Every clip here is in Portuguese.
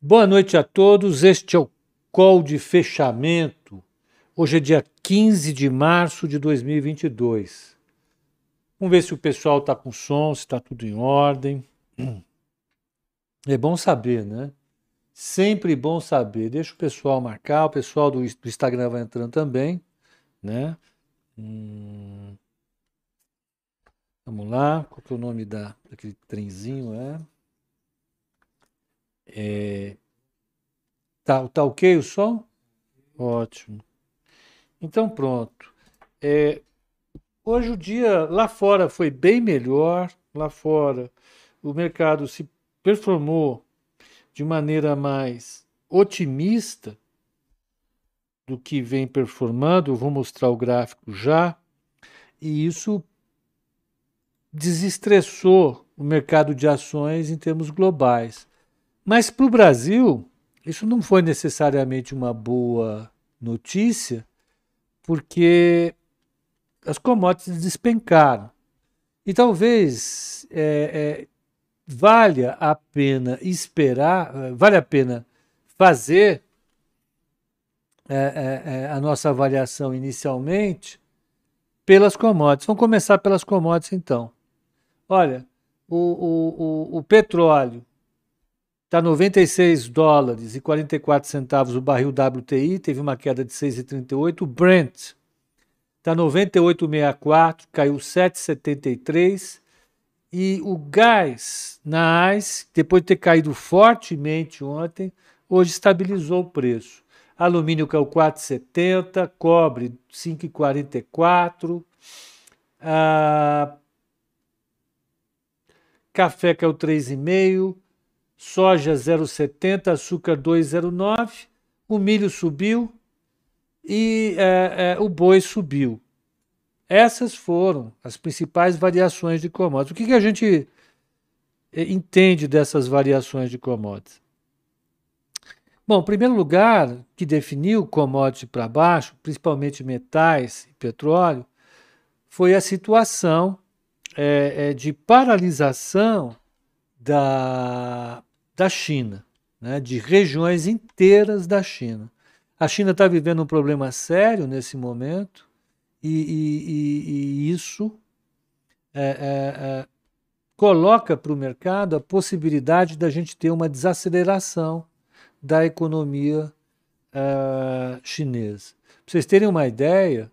Boa noite a todos. Este é o call de fechamento. Hoje é dia 15 de março de 2022. Vamos ver se o pessoal está com som, se está tudo em ordem. É bom saber, né? Sempre bom saber. Deixa o pessoal marcar, o pessoal do, Instagram vai entrando também, né? Hum. Vamos lá, qual que é o nome da, daquele trenzinho? É? É... Tá, tá ok o som? Ótimo. Então pronto. É... Hoje o dia lá fora foi bem melhor. Lá fora o mercado se performou de maneira mais otimista do que vem performando. Eu vou mostrar o gráfico já. E isso desestressou o mercado de ações em termos globais. Mas para o Brasil, isso não foi necessariamente uma boa notícia, porque as commodities despencaram. E talvez é, é, valha a pena esperar, vale a pena fazer é, é, é, a nossa avaliação inicialmente pelas commodities. Vamos começar pelas commodities então. Olha, o, o, o, o petróleo Está 96 dólares e 44 centavos o barril WTI, teve uma queda de 6,38. O Brent está 98,64, caiu 7,73. E o gás na AIS, depois de ter caído fortemente ontem, hoje estabilizou o preço. Alumínio caiu 4,70, cobre 5,44. Ah, café caiu 3,5 soja 0,70, açúcar 2,09, o milho subiu e é, é, o boi subiu. Essas foram as principais variações de commodities. O que, que a gente é, entende dessas variações de commodities? Bom, em primeiro lugar, que definiu commodity para baixo, principalmente metais e petróleo, foi a situação é, é de paralisação da da China, né, de regiões inteiras da China. A China está vivendo um problema sério nesse momento e, e, e, e isso é, é, é, coloca para o mercado a possibilidade da gente ter uma desaceleração da economia é, chinesa. Para vocês terem uma ideia,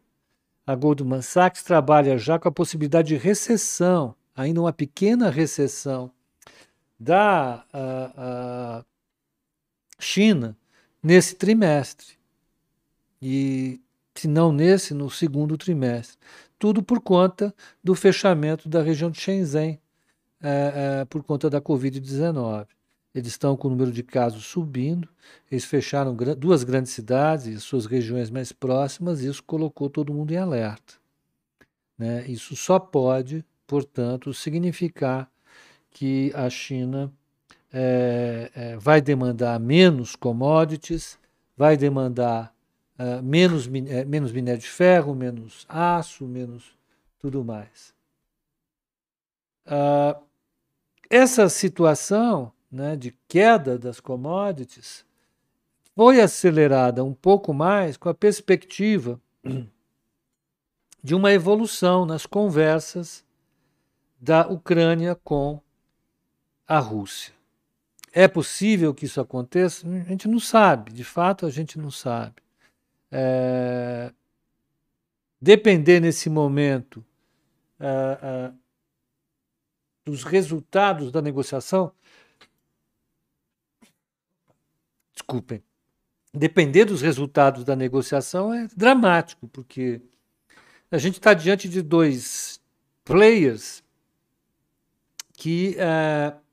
a Goldman Sachs trabalha já com a possibilidade de recessão, ainda uma pequena recessão da China nesse trimestre. E se não nesse, no segundo trimestre. Tudo por conta do fechamento da região de Shenzhen, é, é, por conta da Covid-19. Eles estão com o número de casos subindo, eles fecharam duas grandes cidades e suas regiões mais próximas, e isso colocou todo mundo em alerta. Né? Isso só pode, portanto, significar que a China é, é, vai demandar menos commodities, vai demandar uh, menos, é, menos minério de ferro, menos aço, menos tudo mais. Uh, essa situação né, de queda das commodities foi acelerada um pouco mais com a perspectiva de uma evolução nas conversas da Ucrânia com a Rússia. É possível que isso aconteça? A gente não sabe, de fato a gente não sabe. É... Depender nesse momento é, é, dos resultados da negociação. Desculpem. Depender dos resultados da negociação é dramático, porque a gente está diante de dois players que uh,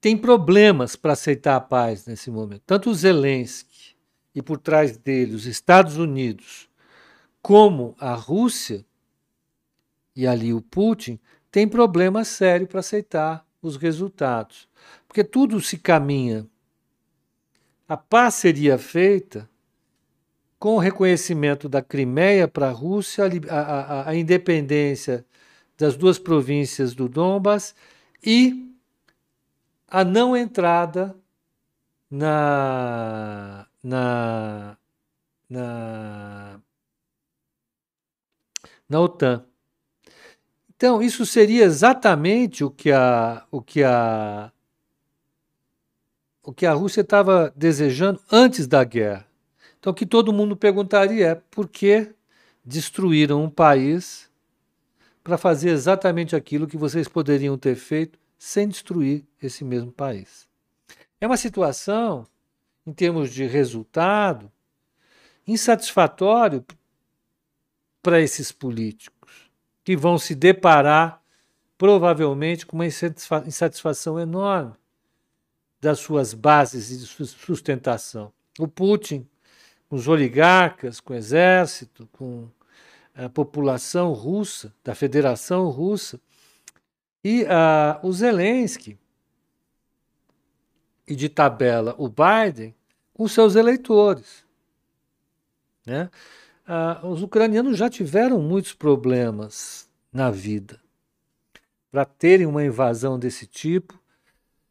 tem problemas para aceitar a paz nesse momento. Tanto o Zelensky e por trás dele os Estados Unidos, como a Rússia e ali o Putin, tem problema sério para aceitar os resultados. Porque tudo se caminha. A paz seria feita com o reconhecimento da Crimeia para a Rússia, a, a, a independência das duas províncias do Donbas e a não entrada na, na, na, na OTAN. Então, isso seria exatamente o que a, o que a, o que a Rússia estava desejando antes da guerra. Então, o que todo mundo perguntaria é por que destruíram um país para fazer exatamente aquilo que vocês poderiam ter feito sem destruir esse mesmo país. É uma situação, em termos de resultado, insatisfatório para esses políticos, que vão se deparar provavelmente com uma insatisfação enorme das suas bases de sustentação. O Putin, com os oligarcas, com o exército, com a população russa, da Federação Russa, e uh, o Zelensky, e de tabela o Biden, com seus eleitores. Né? Uh, os ucranianos já tiveram muitos problemas na vida. Para terem uma invasão desse tipo,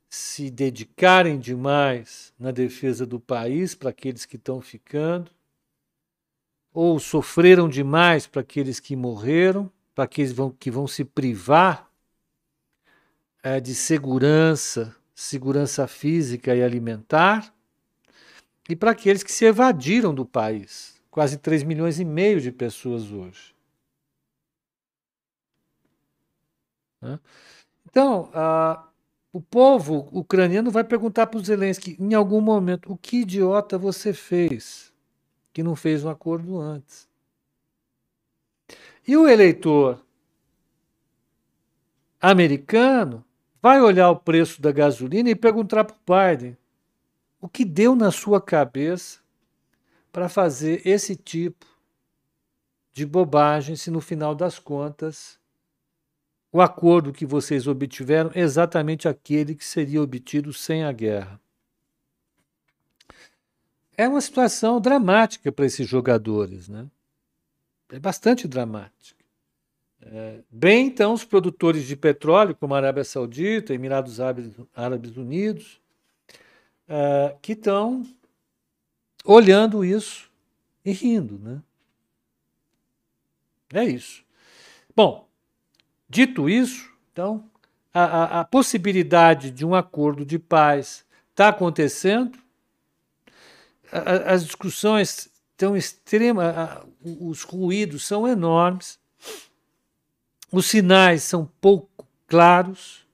se dedicarem demais na defesa do país para aqueles que estão ficando, ou sofreram demais para aqueles que morreram, para aqueles vão, que vão se privar é, de segurança, segurança física e alimentar, e para aqueles que se evadiram do país. Quase 3 milhões e meio de pessoas hoje. Então, o povo ucraniano vai perguntar para o Zelensky em algum momento: o que idiota você fez? que não fez um acordo antes. E o eleitor americano vai olhar o preço da gasolina e perguntar para o Biden o que deu na sua cabeça para fazer esse tipo de bobagem se no final das contas o acordo que vocês obtiveram é exatamente aquele que seria obtido sem a guerra é uma situação dramática para esses jogadores, né? É bastante dramática. É, bem, então, os produtores de petróleo, como a Arábia Saudita, Emirados Árabes Unidos, é, que estão olhando isso e rindo, né? É isso. Bom, dito isso, então, a, a, a possibilidade de um acordo de paz está acontecendo, as discussões estão extremas, os ruídos são enormes, os sinais são pouco claros,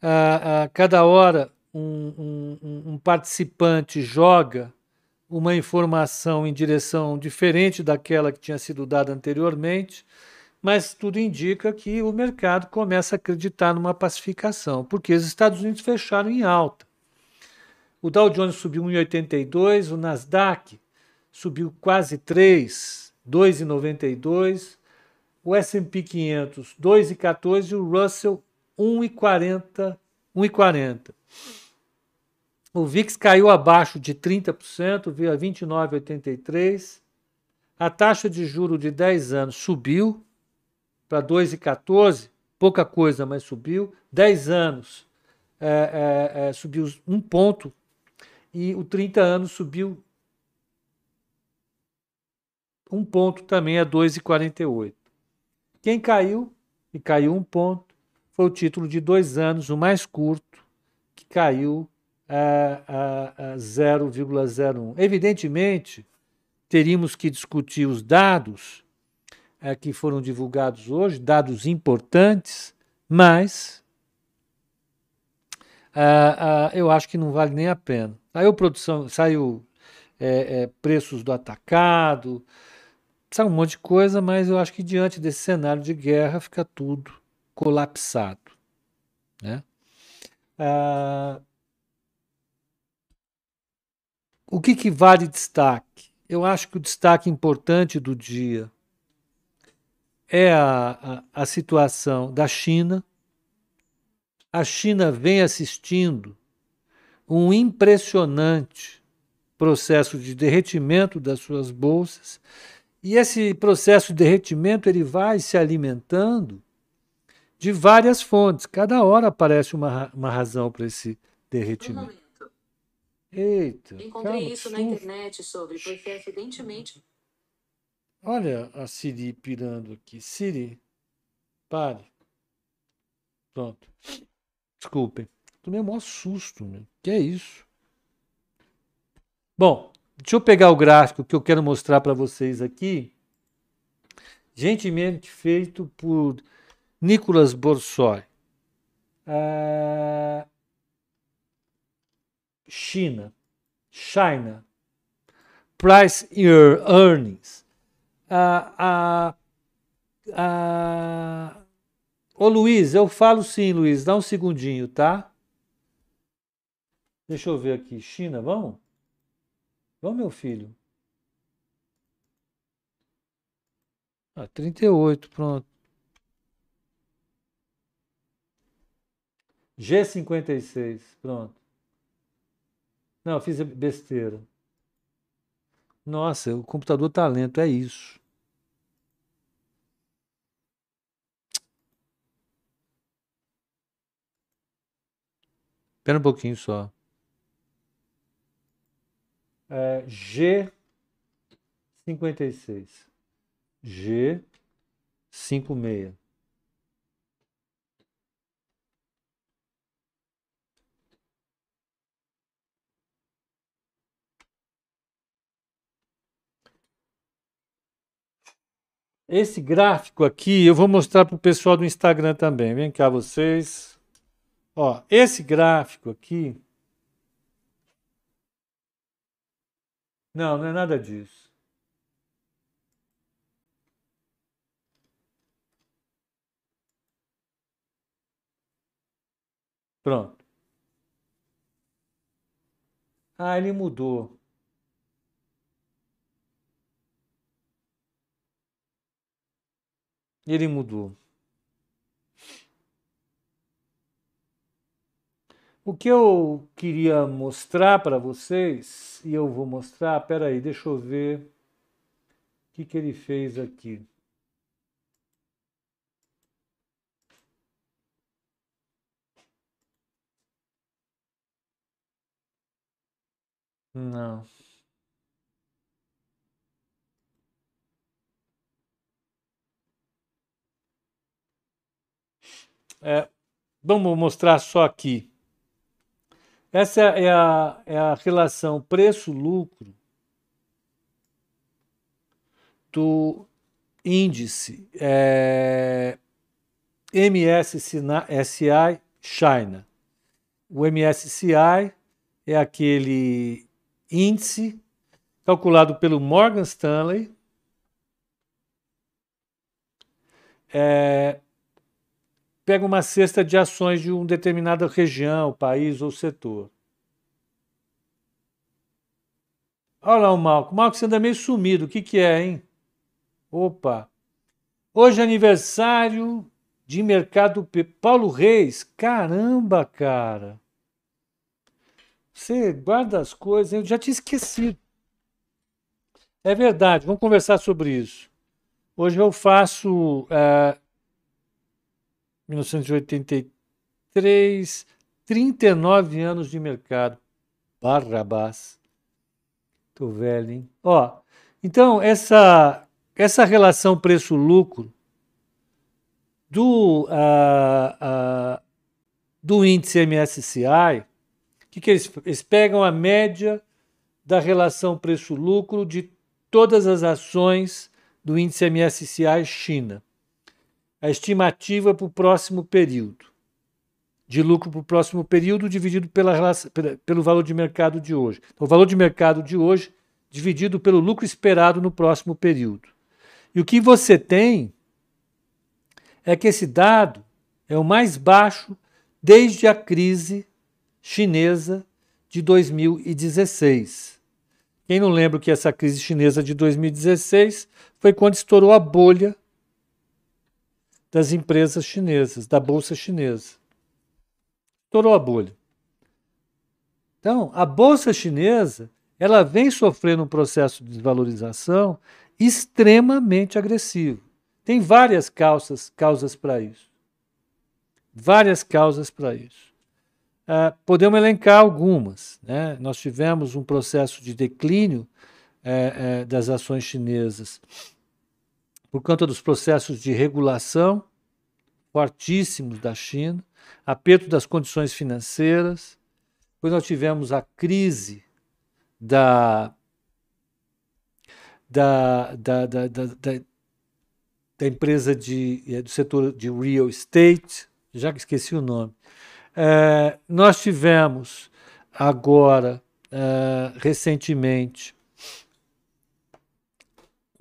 a, cada hora um, um, um participante joga uma informação em direção diferente daquela que tinha sido dada anteriormente, mas tudo indica que o mercado começa a acreditar numa pacificação, porque os Estados Unidos fecharam em alta. O Dow Jones subiu 1,82, o Nasdaq subiu quase 3, 2,92, o S&P 500 2,14 e o Russell 1,40, 1,40. O VIX caiu abaixo de 30%, veio a 29,83. A taxa de juro de 10 anos subiu para 2,14, pouca coisa, mas subiu. 10 anos é, é, é, subiu um ponto e o 30 anos subiu um ponto também a 2,48. Quem caiu, e caiu um ponto, foi o título de dois anos, o mais curto, que caiu a, a, a 0,01. Evidentemente, teríamos que discutir os dados é, que foram divulgados hoje, dados importantes, mas ah, ah, eu acho que não vale nem a pena. Saiu produção, saiu é, é, preços do atacado, saiu um monte de coisa, mas eu acho que diante desse cenário de guerra fica tudo colapsado. Né? Ah, o que, que vale destaque? Eu acho que o destaque importante do dia é a, a, a situação da China. A China vem assistindo um impressionante processo de derretimento das suas bolsas, e esse processo de derretimento ele vai se alimentando de várias fontes. Cada hora aparece uma, uma razão para esse derretimento. Eita. Encontrei calma, isso na internet sobre, porque acidentemente. Olha a Siri pirando aqui. Siri, pare. Pronto. Desculpem. Tomei um maior susto, meu. Que é isso? Bom, deixa eu pegar o gráfico que eu quero mostrar para vocês aqui. Gentilmente feito por Nicolas Borsoi. Ah, China. China. Price Earnings. Ah, ah, ah, Ô Luiz, eu falo sim, Luiz. Dá um segundinho, tá? Deixa eu ver aqui. China, vamos? Vamos, meu filho. Ah, 38, pronto. G56, pronto. Não, fiz besteira. Nossa, o computador tá lento, é isso. Espera um pouquinho só. É, G56. G56. Esse gráfico aqui eu vou mostrar para o pessoal do Instagram também. Vem cá vocês. Ó, esse gráfico aqui. Não, não é nada disso. Pronto. Ah, ele mudou. Ele mudou. O que eu queria mostrar para vocês, e eu vou mostrar, peraí, deixa eu ver o que, que ele fez aqui. Não. É, vamos mostrar só aqui. Essa é a, é a relação preço-lucro do índice é, MSCI China. O MSCI é aquele índice calculado pelo Morgan Stanley. É, pega uma cesta de ações de uma determinada região, país ou setor. Olha lá o Malco. Malco, você anda meio sumido. O que, que é, hein? Opa! Hoje é aniversário de mercado Paulo Reis. Caramba, cara! Você guarda as coisas, eu já tinha esquecido. É verdade, vamos conversar sobre isso. Hoje eu faço uh, 1983, 39 anos de mercado. Barrabás. Tô velho, hein? Ó, então essa essa relação preço-lucro do uh, uh, do índice MSCI, que, que eles, eles pegam a média da relação preço-lucro de todas as ações do índice MSCI China a estimativa para o próximo período, de lucro para o próximo período dividido pela, pelo valor de mercado de hoje. Então, o valor de mercado de hoje dividido pelo lucro esperado no próximo período. E o que você tem é que esse dado é o mais baixo desde a crise chinesa de 2016. Quem não lembra que essa crise chinesa de 2016 foi quando estourou a bolha das empresas chinesas, da bolsa chinesa. Estourou a bolha. Então, a bolsa chinesa, ela vem sofrendo um processo de desvalorização extremamente agressivo. Tem várias causas, causas para isso. Várias causas para isso. Uh, podemos elencar algumas. Né? Nós tivemos um processo de declínio é, é, das ações chinesas por conta dos processos de regulação fortíssimos da China, aperto das condições financeiras. Depois nós tivemos a crise da, da, da, da, da, empresa de, é, do setor de real estate, já que esqueci o nome. É, nós tivemos agora, é, recentemente,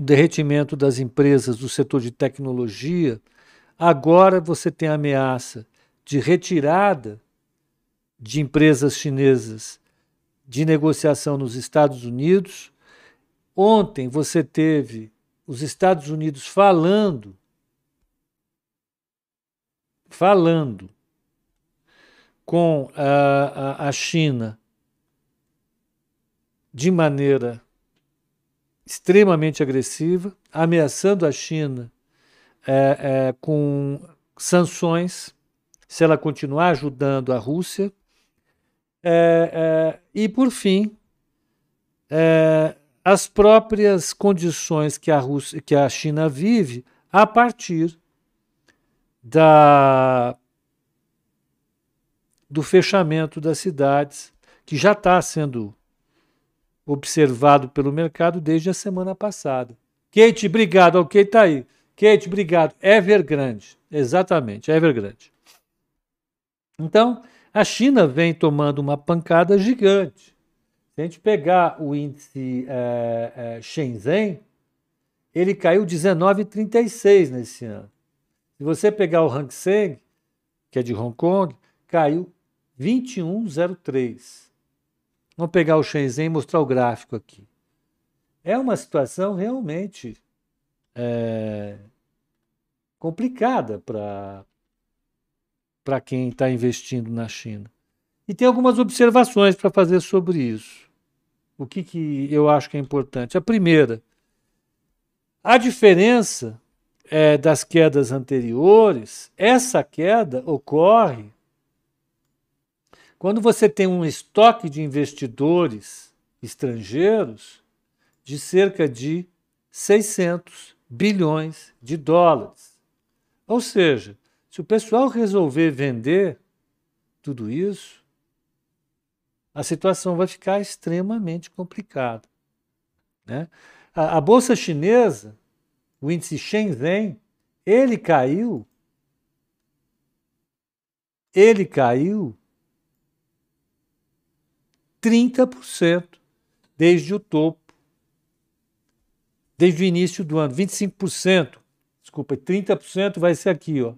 o derretimento das empresas do setor de tecnologia. Agora você tem a ameaça de retirada de empresas chinesas de negociação nos Estados Unidos. Ontem você teve os Estados Unidos falando falando com a, a, a China de maneira extremamente agressiva, ameaçando a China é, é, com sanções se ela continuar ajudando a Rússia. É, é e, por fim, é, as próprias condições que a, Rússia, que a China vive a partir da do fechamento das cidades, que já está sendo observado pelo mercado desde a semana passada. Kate, obrigado. Ok, está aí. Kate, obrigado. Evergrande. Exatamente, Evergrande. Então, a China vem tomando uma pancada gigante. Se a gente pegar o índice é, é, Shenzhen, ele caiu 19,36 nesse ano. Se você pegar o Hang Seng, que é de Hong Kong, caiu 2103. Vamos pegar o Shenzhen e mostrar o gráfico aqui. É uma situação realmente é, complicada para quem está investindo na China. E tem algumas observações para fazer sobre isso. O que, que eu acho que é importante? A primeira, a diferença é, das quedas anteriores, essa queda ocorre quando você tem um estoque de investidores estrangeiros de cerca de 600 bilhões de dólares. Ou seja, se o pessoal resolver vender tudo isso, a situação vai ficar extremamente complicada. Né? A, a bolsa chinesa, o índice Shenzhen, ele caiu, ele caiu 30% desde o topo, desde o início do ano, 25%, desculpa, 30% vai ser aqui, ó,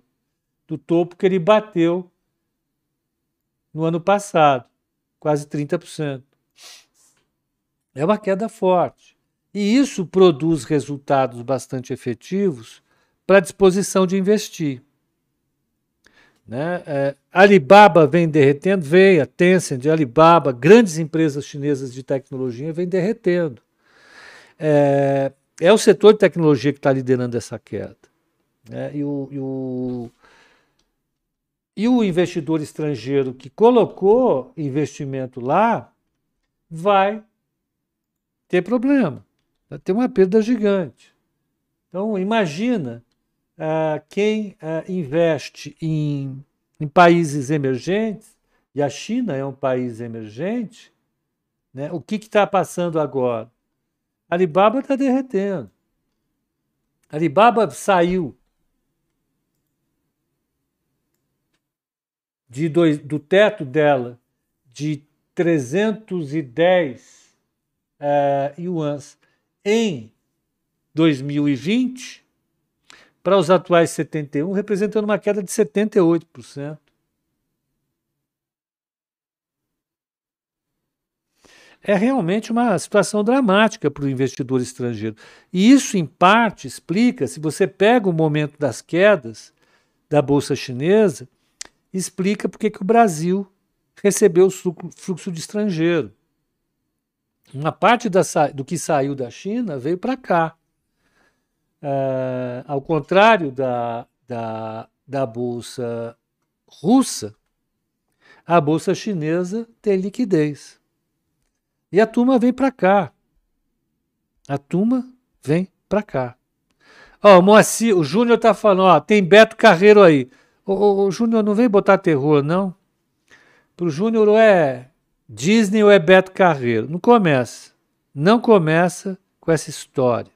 do topo que ele bateu no ano passado, quase 30%. É uma queda forte. E isso produz resultados bastante efetivos para a disposição de investir. Né? É, Alibaba vem derretendo, veio, a Tencent, Alibaba, grandes empresas chinesas de tecnologia vem derretendo. É, é o setor de tecnologia que está liderando essa queda. Né? E, o, e, o, e o investidor estrangeiro que colocou investimento lá vai ter problema, vai ter uma perda gigante. Então, imagina ah, quem ah, investe em, em países emergentes, e a China é um país emergente, né, o que está passando agora? Alibaba está derretendo. Alibaba saiu de dois, do teto dela de 310 uh, yuans em 2020 para os atuais 71, representando uma queda de 78%. É realmente uma situação dramática para o investidor estrangeiro. E isso, em parte, explica, se você pega o momento das quedas da Bolsa Chinesa, explica porque que o Brasil recebeu o fluxo de estrangeiro. Uma parte da, do que saiu da China veio para cá. Uh, ao contrário da, da, da bolsa russa, a bolsa chinesa tem liquidez. E a turma vem para cá. A turma vem para cá. Ó, o Moacir, o Júnior tá falando, ó, tem Beto Carreiro aí. O, Júnior não vem botar terror, não. Pro Júnior é Disney ou é Beto Carreiro. Não começa. Não começa com essa história.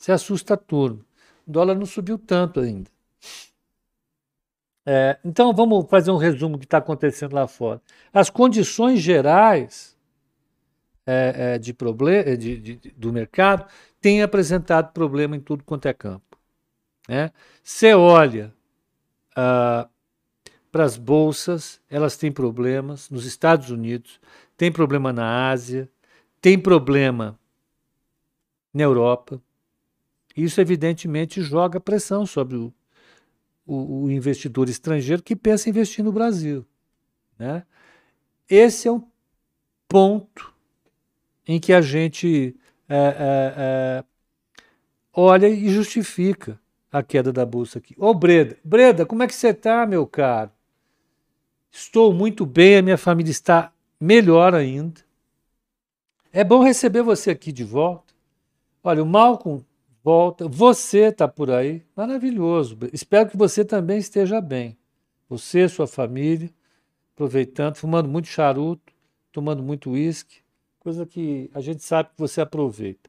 Você assusta turma. O dólar não subiu tanto ainda. É, então vamos fazer um resumo do que está acontecendo lá fora. As condições gerais é, é, de problema, de, de, do mercado têm apresentado problema em tudo quanto é campo. Né? Você olha ah, para as bolsas, elas têm problemas nos Estados Unidos, tem problema na Ásia, tem problema na Europa. Isso, evidentemente, joga pressão sobre o, o, o investidor estrangeiro que pensa em investir no Brasil. Né? Esse é um ponto em que a gente é, é, é, olha e justifica a queda da bolsa aqui. Ô Breda, Breda, como é que você está, meu caro? Estou muito bem, a minha família está melhor ainda. É bom receber você aqui de volta. Olha, o Malcolm volta. Você está por aí. Maravilhoso. Espero que você também esteja bem. Você, sua família, aproveitando, fumando muito charuto, tomando muito uísque, coisa que a gente sabe que você aproveita.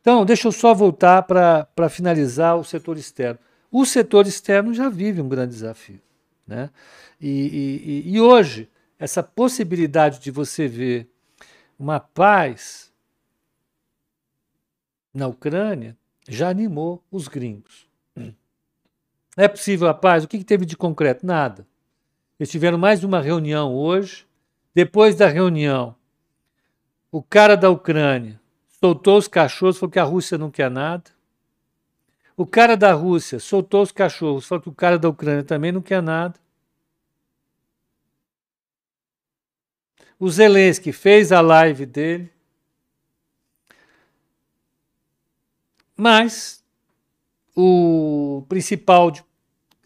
Então, deixa eu só voltar para finalizar o setor externo. O setor externo já vive um grande desafio. Né? E, e, e hoje, essa possibilidade de você ver uma paz na Ucrânia já animou os gringos. É possível a paz? O que, que teve de concreto? Nada. Eles tiveram mais uma reunião hoje. Depois da reunião, o cara da Ucrânia soltou os cachorros, falou que a Rússia não quer nada. O cara da Rússia soltou os cachorros, falou que o cara da Ucrânia também não quer nada. O Zelensky fez a live dele. Mas o principal de,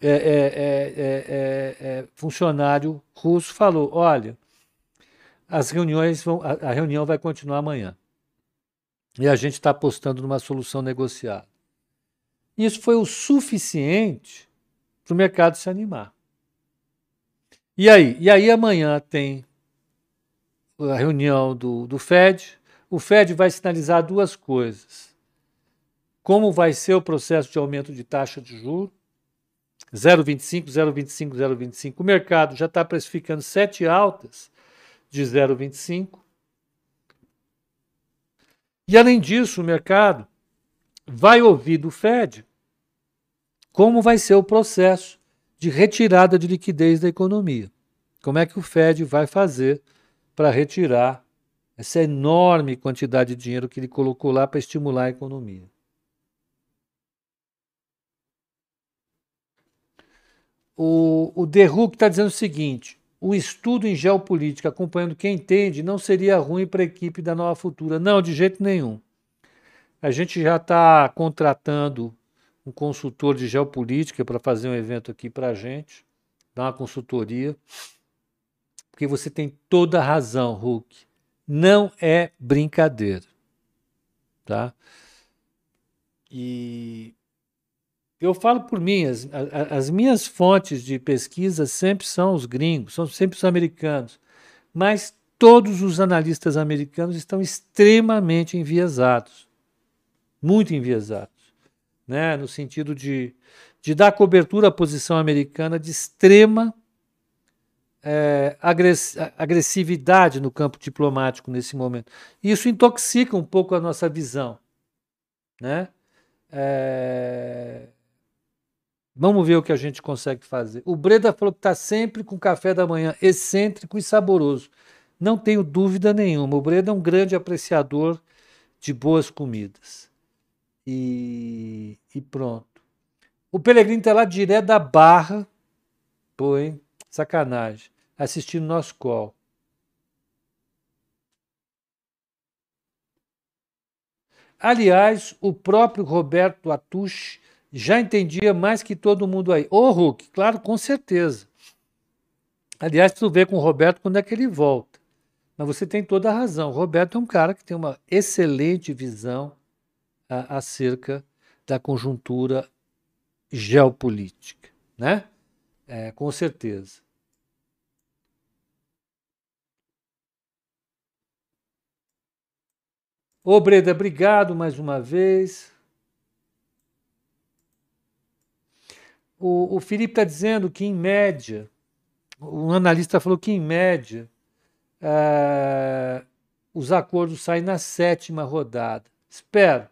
é, é, é, funcionário russo falou: olha, as reuniões vão, a, a reunião vai continuar amanhã. E a gente está apostando numa solução negociada. Isso foi o suficiente para o mercado se animar. E aí? E aí amanhã tem a reunião do, do Fed. O Fed vai sinalizar duas coisas como vai ser o processo de aumento de taxa de juros. 0,25, 0,25, 0,25. O mercado já está precificando sete altas de 0,25. E além disso, o mercado vai ouvir do Fed como vai ser o processo de retirada de liquidez da economia. Como é que o Fed vai fazer para retirar essa enorme quantidade de dinheiro que ele colocou lá para estimular a economia. O, o Derruck está dizendo o seguinte: o estudo em geopolítica, acompanhando quem entende, não seria ruim para a equipe da Nova Futura. Não, de jeito nenhum. A gente já está contratando um consultor de geopolítica para fazer um evento aqui para a gente, dar uma consultoria, porque você tem toda a razão, Hulk. Não é brincadeira, tá? E eu falo por mim, as, as, minhas fontes de pesquisa sempre são os gringos, são sempre os americanos, mas todos os analistas americanos estão extremamente enviesados, muito enviesados, né? no sentido de, de dar cobertura à posição americana de extrema é, agressividade no campo diplomático nesse momento. Isso intoxica um pouco a nossa visão. Né? É, Vamos ver o que a gente consegue fazer. O Breda falou que está sempre com café da manhã excêntrico e saboroso. Não tenho dúvida nenhuma. O Breda é um grande apreciador de boas comidas. E, e pronto. O Pelegrino está lá direto da Barra. Pô, hein? Sacanagem. Assistindo nosso call. Aliás, o próprio Roberto Atushi já entendia mais que todo mundo aí. Ô, Hulk, claro, com certeza. Aliás, tu vê com o Roberto quando é que ele volta. Mas você tem toda a razão. O Roberto é um cara que tem uma excelente visão a, acerca da conjuntura geopolítica, né? É, com certeza. Ô, Breda, obrigado mais uma vez. O, o Felipe está dizendo que, em média, um analista falou que, em média, uh, os acordos saem na sétima rodada. Espero.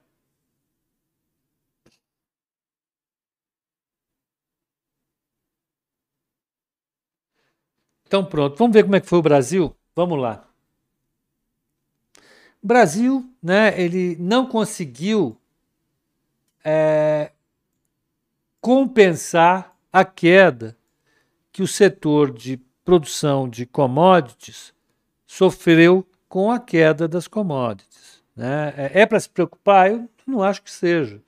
Então pronto, vamos ver como é que foi o Brasil? Vamos lá. O Brasil, né, ele não conseguiu é, compensar a queda que o setor de produção de commodities sofreu com a queda das commodities. Né? É, é para se preocupar? Eu não acho que seja.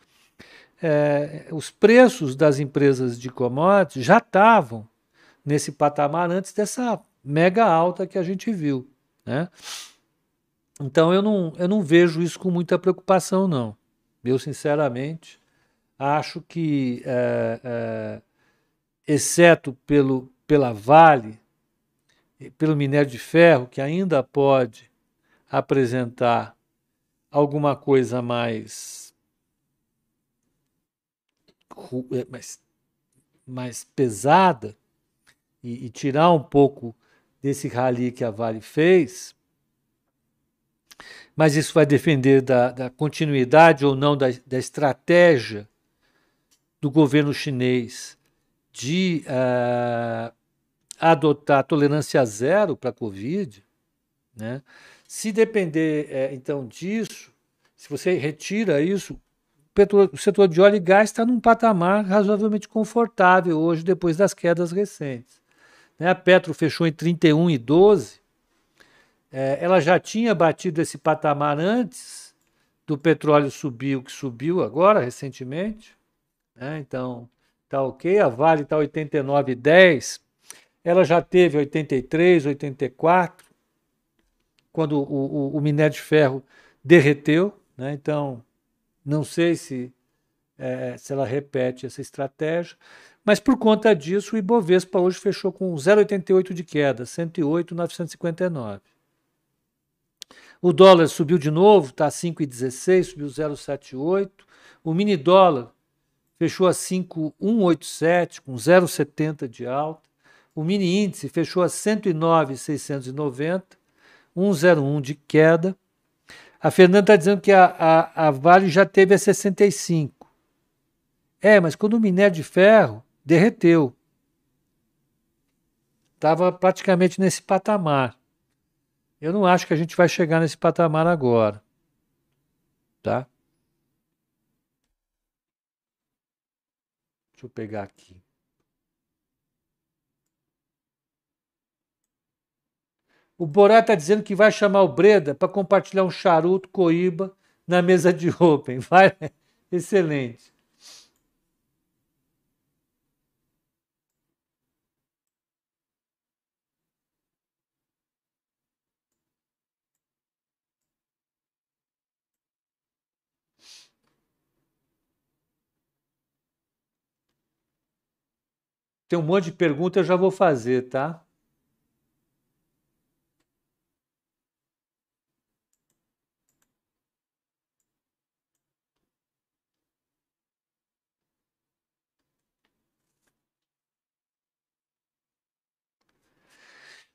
É, os preços das empresas de commodities já estavam nesse patamar antes dessa mega alta que a gente viu. Né? Então eu não, eu não vejo isso com muita preocupação, não. Eu, sinceramente, acho que, é, é, exceto pelo, pela Vale, pelo minério de ferro, que ainda pode apresentar alguma coisa mais, é, mais, mais pesada e, e tirar um pouco desse rally que a Vale fez, mas isso vai depender da, da continuidade ou não da, da, estratégia do governo chinês de uh, adotar tolerância zero para a Covid. Né? Se depender, é, então, disso, se você retira isso, o setor de óleo e gás está num patamar razoavelmente confortável hoje, depois das quedas recentes. Né? A Petro fechou em 31,12. É, ela já tinha batido esse patamar antes do petróleo subir o que subiu agora, recentemente. Né? Então, tá ok. A Vale está 89,10. Ela já teve 83, 84, quando o, o, o minério de ferro derreteu. Né? Então, não sei se, é, se ela repete essa estratégia. Mas por conta disso, o Ibovespa hoje fechou com 0,88 de queda, 108,959. O dólar subiu de novo, está a 5,16, subiu 0,78. O mini dólar fechou a 5,187, com 0,70 de alta. O mini índice fechou a 109,690, 1,01 de queda. A Fernanda está dizendo que a, a, a Vale já teve a 65. É, mas quando o minério de ferro derreteu. Estava praticamente nesse patamar. Eu não acho que a gente vai chegar nesse patamar agora. Tá? Deixa eu pegar aqui. O Borá está dizendo que vai chamar o Breda para compartilhar um charuto coíba na mesa de Open. Vai, excelente. Tem um monte de perguntas, eu já vou fazer, tá?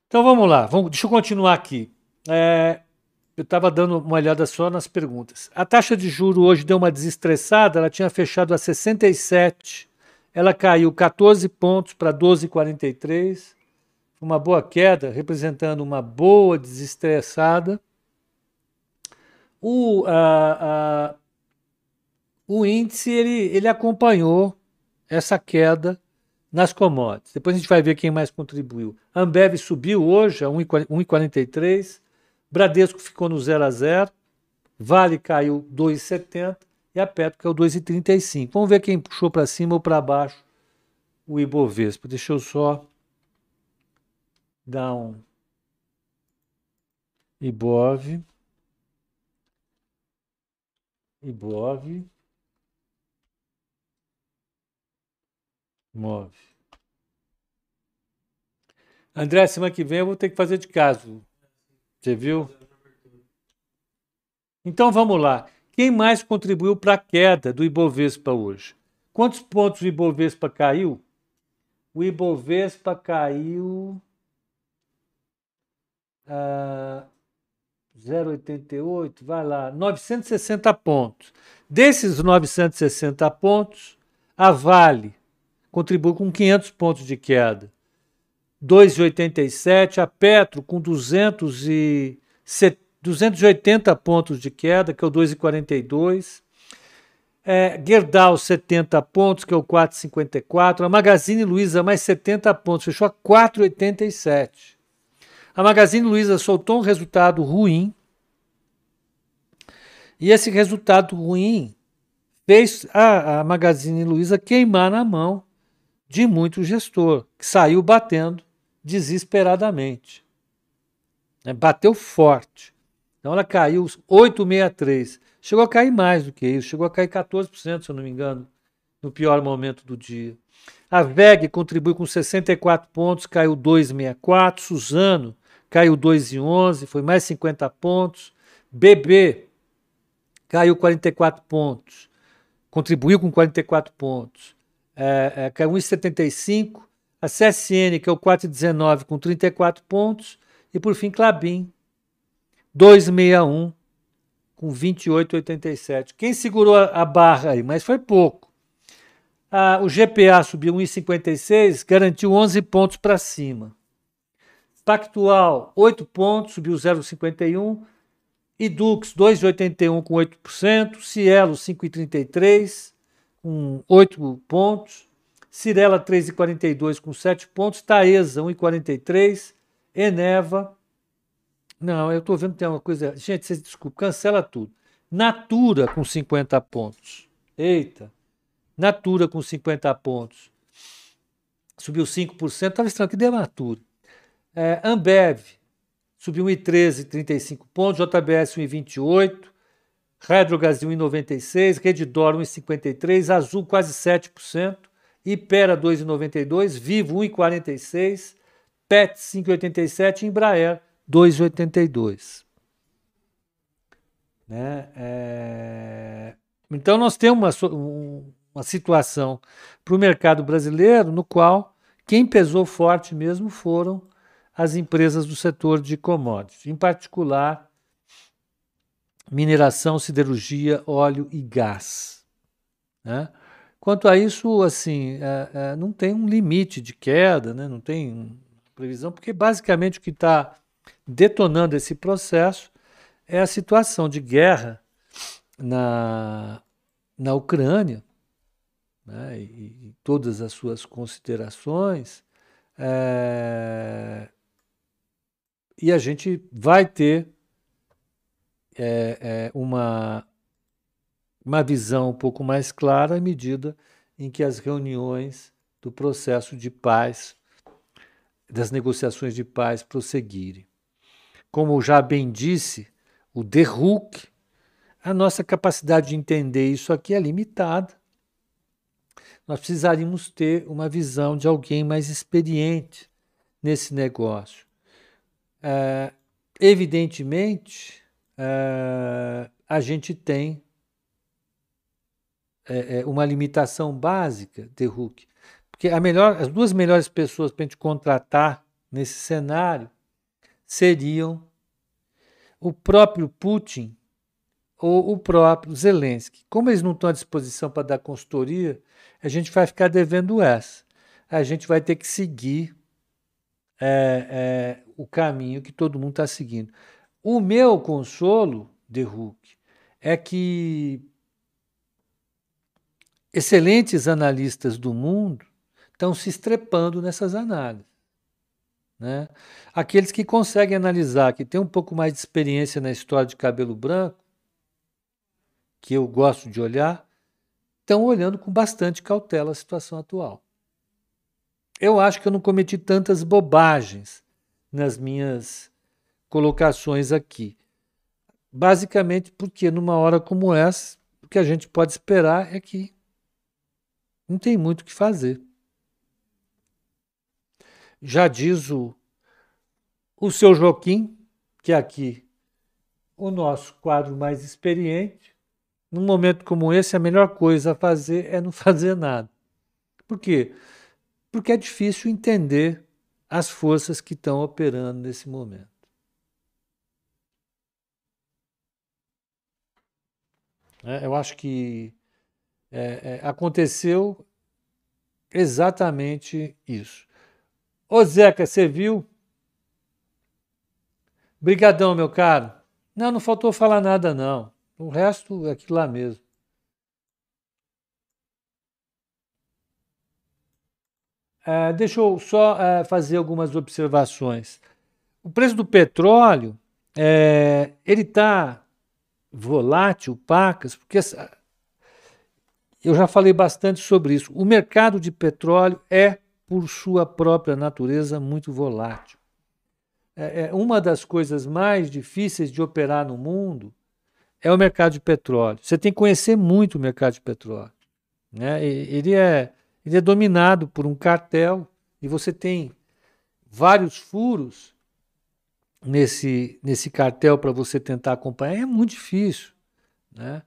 Então vamos lá, vamos, deixa eu continuar aqui. É, eu estava dando uma olhada só nas perguntas. A taxa de juro hoje deu uma desestressada, ela tinha fechado a 67 ela caiu 14 pontos para 12,43, uma boa queda, representando uma boa desestressada. O, a, a, o índice ele, ele acompanhou essa queda nas commodities. Depois a gente vai ver quem mais contribuiu. Ambev subiu hoje a 1,43, Bradesco ficou no 0 a 0, Vale caiu 2,70 a Petro, que é o 2,35. Vamos ver quem puxou para cima ou para baixo o Ibovespa. Deixa eu só Down. Ibov. Ibov. Move. André, semana que vem eu vou ter que fazer de caso. Você viu? Então vamos lá. Quem mais contribuiu para a queda do Ibovespa hoje? Quantos pontos o Ibovespa caiu? O Ibovespa caiu. Uh, 0,88, vai lá, 960 pontos. Desses 960 pontos, a Vale contribui com 500 pontos de queda. 2,87, a Petro com 200 e 280 pontos de queda, que é o 2,42. É, Gerdau 70 pontos, que é o 4,54. A Magazine Luiza mais 70 pontos, fechou a 4,87. A Magazine Luiza soltou um resultado ruim. E esse resultado ruim fez a, a Magazine Luiza queimar na mão de muito gestor, que saiu batendo desesperadamente. É, bateu forte. Então ela caiu 8,63. Chegou a cair mais do que isso, chegou a cair 14%, se eu não me engano, no pior momento do dia. A VEG contribui com 64 pontos, caiu 2,64. Suzano caiu 2,11, foi mais 50 pontos. BB caiu 44 pontos, contribuiu com 44 pontos. É, é, caiu 1,75. A CSN, que é o 4,19, com 34 pontos. E por fim, Clabin, 261 com 28,87. Quem segurou a barra aí? Mas foi pouco. Ah, o GPA subiu 1,56, garantiu 11 pontos para cima. Pactual, 8 pontos, subiu 0,51. Edux, 2,81 com 8%. Cielo, 5,33 com 8 pontos. Cirela, 3,42 com 7 pontos. Taesa, 1,43. Eneva, não, eu estou vendo que tem uma coisa. Gente, vocês desculpem, cancela tudo. Natura com 50 pontos. Eita. Natura com 50 pontos. Subiu 5%. Estava estranho, que deu Natura. É, Ambev subiu 1,13, 35 pontos. JBS 1,28. Hydrogás 1,96. Redditor 1,53. Azul quase 7%. Ipera 2,92. Vivo 1,46. PET 5,87. Embraer 2,82. Né? É... Então, nós temos uma, uma situação para o mercado brasileiro no qual quem pesou forte mesmo foram as empresas do setor de commodities, em particular mineração, siderurgia, óleo e gás. Né? Quanto a isso, assim, é, é, não tem um limite de queda, né? não tem previsão, porque basicamente o que está detonando esse processo é a situação de guerra na, na Ucrânia né, e, e, todas as suas considerações. É, e a gente vai ter é, é, uma, uma visão um pouco mais clara à medida em que as reuniões do processo de paz, das negociações de paz prosseguirem. Como já bem disse o De a nossa capacidade de entender isso aqui é limitada. Nós precisaríamos ter uma visão de alguém mais experiente nesse negócio. É, evidentemente, é, a gente tem é, uma limitação básica de porque melhor, as duas melhores pessoas para a gente contratar nesse cenário seriam o próprio Putin ou o próprio Zelensky. Como eles não estão à disposição para dar consultoria, a gente vai ficar devendo essa. A gente vai ter que seguir é, é, o caminho que todo mundo está seguindo. O meu consolo, de Hulk, é que excelentes analistas do mundo estão se estrepando nessas análises. Né? Aqueles que conseguem analisar, que têm um pouco mais de experiência na história de cabelo branco, que eu gosto de olhar, estão olhando com bastante cautela a situação atual. Eu acho que eu não cometi tantas bobagens nas minhas colocações aqui. Basicamente porque numa hora como essa, o que a gente pode esperar é que não tem muito o que fazer. Já diz o, o seu Joaquim, que é aqui o nosso quadro mais experiente, num momento como esse, a melhor coisa a fazer é não fazer nada. Por quê? Porque é difícil entender as forças que estão operando nesse momento. É, eu acho que é, é, aconteceu exatamente isso. Ô Zeca, você viu? Brigadão, meu caro. Não, não faltou falar nada, não. O resto é aquilo lá mesmo. É, deixa eu só é, fazer algumas observações. O preço do petróleo, é, ele está volátil, pacas, porque essa, eu já falei bastante sobre isso. O mercado de petróleo é, por sua própria natureza, muito volátil. É, é uma das coisas mais difíceis de operar no mundo é o mercado de petróleo. Você tem que conhecer muito o mercado de petróleo. Né? Ele, é, ele é dominado por um cartel e você tem vários furos nesse, nesse cartel para você tentar acompanhar. É muito difícil. Né?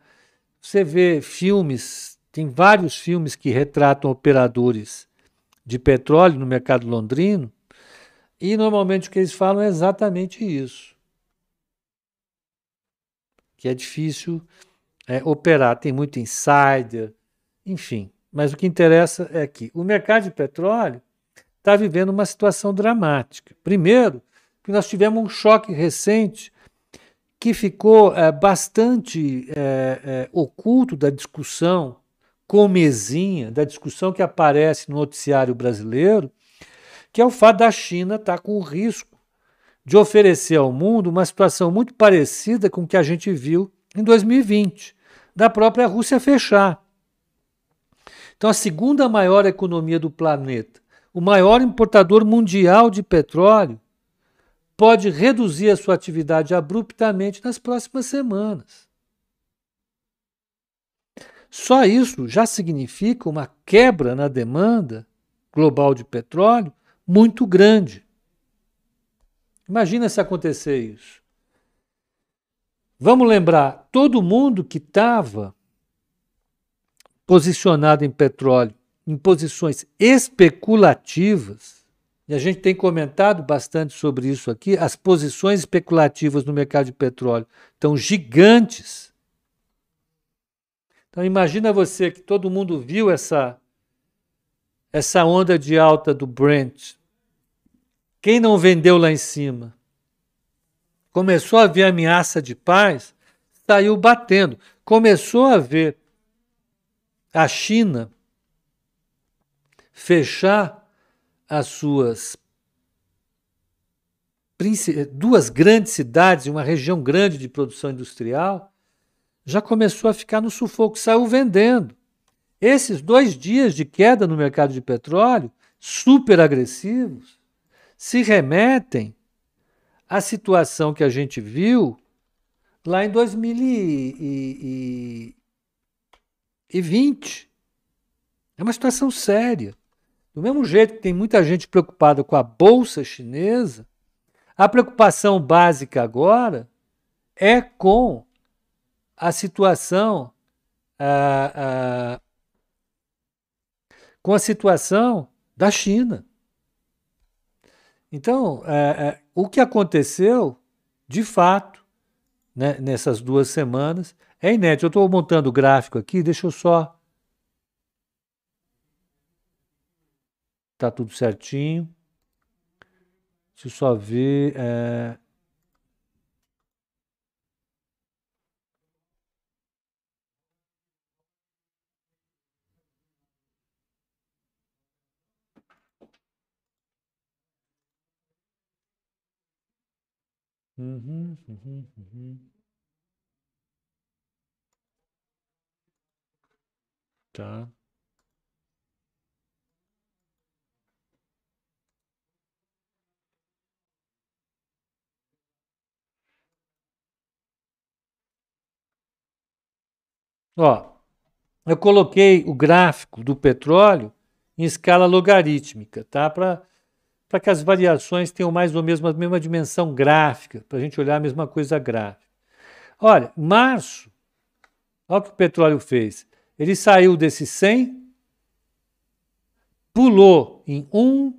Você vê filmes, tem vários filmes que retratam operadores de petróleo no mercado londrino, e normalmente o que eles falam é exatamente isso que é difícil é, operar. Tem muito insider, enfim. Mas o que interessa é que o mercado de petróleo está vivendo uma situação dramática. Primeiro, que nós tivemos um choque recente que ficou é, bastante é, é, oculto da discussão comezinha, da discussão que aparece no noticiário brasileiro, que é o fato da China estar tá com o risco de oferecer ao mundo uma situação muito parecida com o que a gente viu em 2020, da própria Rússia fechar. Então, a segunda maior economia do planeta, o maior importador mundial de petróleo, pode reduzir a sua atividade abruptamente nas próximas semanas. Só isso já significa uma quebra na demanda global de petróleo muito grande. Imagina se acontecer isso. Vamos lembrar, todo mundo que estava posicionado em petróleo, em posições especulativas, e a gente tem comentado bastante sobre isso aqui, as posições especulativas no mercado de petróleo estão gigantes. Então imagina você que todo mundo viu essa essa onda de alta do Brent quem não vendeu lá em cima? Começou a ver ameaça de paz, saiu batendo. Começou a ver a China fechar as suas duas grandes cidades, uma região grande de produção industrial, já começou a ficar no sufoco, saiu vendendo. Esses dois dias de queda no mercado de petróleo, super agressivos, se remetem à situação que a gente viu lá em 2020. É uma situação séria. Do mesmo jeito que tem muita gente preocupada com a bolsa chinesa, a preocupação básica agora é com a situação ah, ah, com a situação da China. Então, é, é, o que aconteceu, de fato, né, nessas duas semanas, é inédito. Eu estou montando o gráfico aqui, deixa eu só. Tá tudo certinho. Deixa eu só ver. É... Uhum, uhum, uhum. Tá. Ó, eu coloquei o gráfico do petróleo em escala logarítmica, tá? Para que as variações tenham mais ou menos a mesma dimensão gráfica, para a gente olhar a mesma coisa gráfica. Olha, março, olha o que o petróleo fez. Ele saiu desse 100, pulou em 1,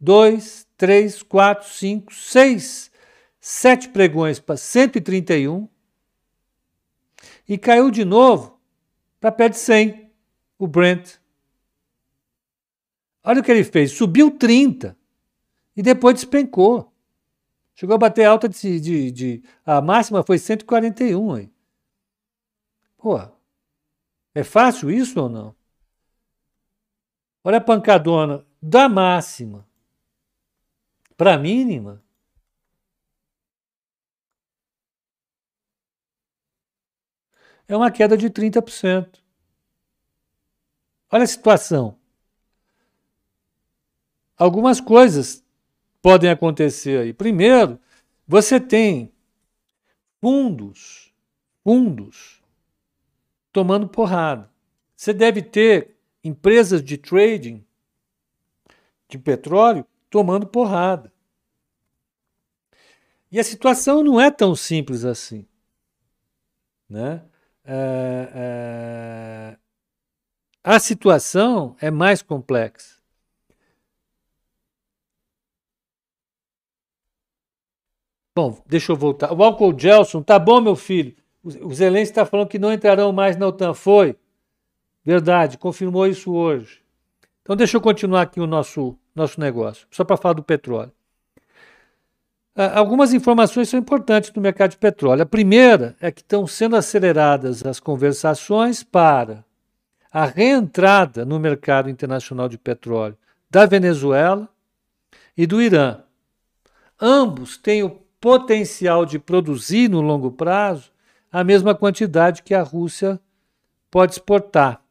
2, 3, 4, 5, 6, 7 pregões para 131 e caiu de novo para perto de 100, o Brent. Olha o que ele fez, subiu 30 e depois despencou. Chegou a bater alta de, de, de a máxima foi 141 aí. Pô, é fácil isso ou não? Olha a pancadona da máxima para a mínima. É uma queda de 30%. Olha a situação. Algumas coisas podem acontecer aí. Primeiro, você tem fundos, fundos tomando porrada. Você deve ter empresas de trading de petróleo tomando porrada. E a situação não é tão simples assim. Né? É, é... A situação é mais complexa. Bom, deixa eu voltar. O Alcool Gelson, tá bom, meu filho? O Zelensky está falando que não entrarão mais na OTAN. Foi. Verdade, confirmou isso hoje. Então deixa eu continuar aqui o nosso, nosso negócio, só para falar do petróleo. Ah, algumas informações são importantes no mercado de petróleo. A primeira é que estão sendo aceleradas as conversações para a reentrada no mercado internacional de petróleo da Venezuela e do Irã. Ambos têm o potencial de produzir no longo prazo a mesma quantidade que a Rússia pode exportar.